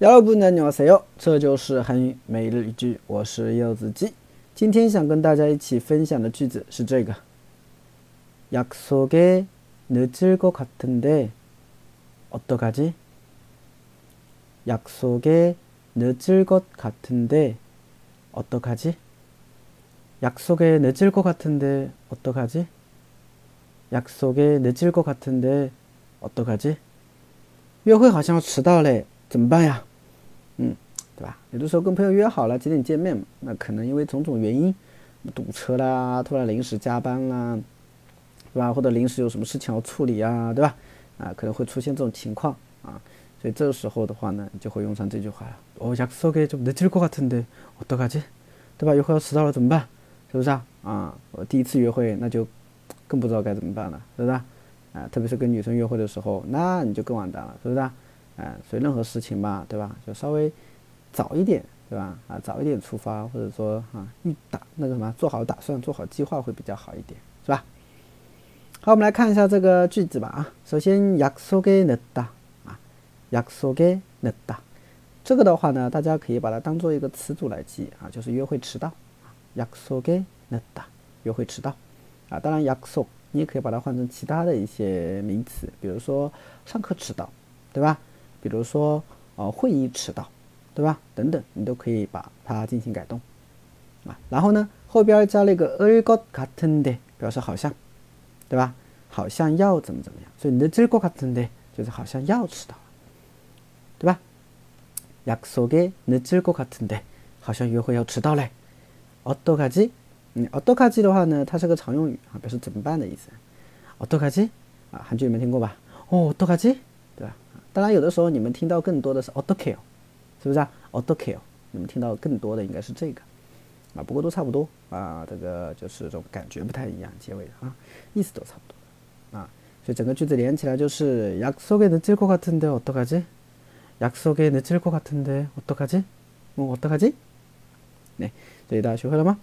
여러분안녕하세요，这就是韩语每日一句，我是柚子鸡。今天想跟大家一起分享的句子是这个：약속에늦을것같은데어떡하지약속에늦을것같은데어떡하지약속에늦을것같은데어떡하지약속에늦을것같은데어떡하지约会好像要迟到嘞， 怎么办呀？嗯，对吧？有的时候跟朋友约好了几点见面嘛，那可能因为种种原因，堵车啦，突然临时加班啦，对吧？或者临时有什么事情要处理啊，对吧？啊，可能会出现这种情况啊，所以这个时候的话呢，你就会用上这句话了。哦，약속에좀늦을것같은데어떡하 지？ 对吧？约会要迟到了怎么办？是不是啊？啊，我第一次约会那就更不知道该怎么办了，是不是？啊，特别是跟女生约会的时候，那你就更完蛋了，是不是？ 啊，所以任何事情嘛，对吧？就稍微早一点，对吧？啊，早一点出发，或者说啊，预打那个什么，做好打算，做好计划会比较好一点，是吧？好，我们来看一下这个句子吧。啊，首先약속에늦다啊，약속에늦다这个的话呢，大家可以把它当做一个词组来记啊，就是约会迟到啊，약속에늦다约会迟到啊。当然약 속， 你也可以把它换成其他的一些名词，比如说上课迟到，对吧？ 比如说，呃，会议迟到，对吧？等等，你都可以把它进行改动，啊，然后呢，后边加了一个을것같은 데， 表示好像，对吧？好像要怎么怎么样，所以늦을것같은 데， 就是好像要迟到，对吧？약속에늦을것같은 데， 好像约会要迟到嘞。어떡하 지？ 嗯，어떡하지的话呢，它是个常用语啊，表示怎么办的意思。어떡하 지？ 啊，韩剧里面听过吧？哦，어떡하 지？ 对吧？当然，有的时候你们听到更多的是 auto-kill，是不是啊？auto-kill，你们听到更多的应该是这个啊，不过都差不多啊，这个就是这种感觉不太一样，结尾的啊，意思都差不多啊，所以整个句子连起来就是약속에늦을것같은데어떡하 지？ 약속에늦을것같은데어떡하 지？ 어떡하 지？ 네，这里大家学会了吗？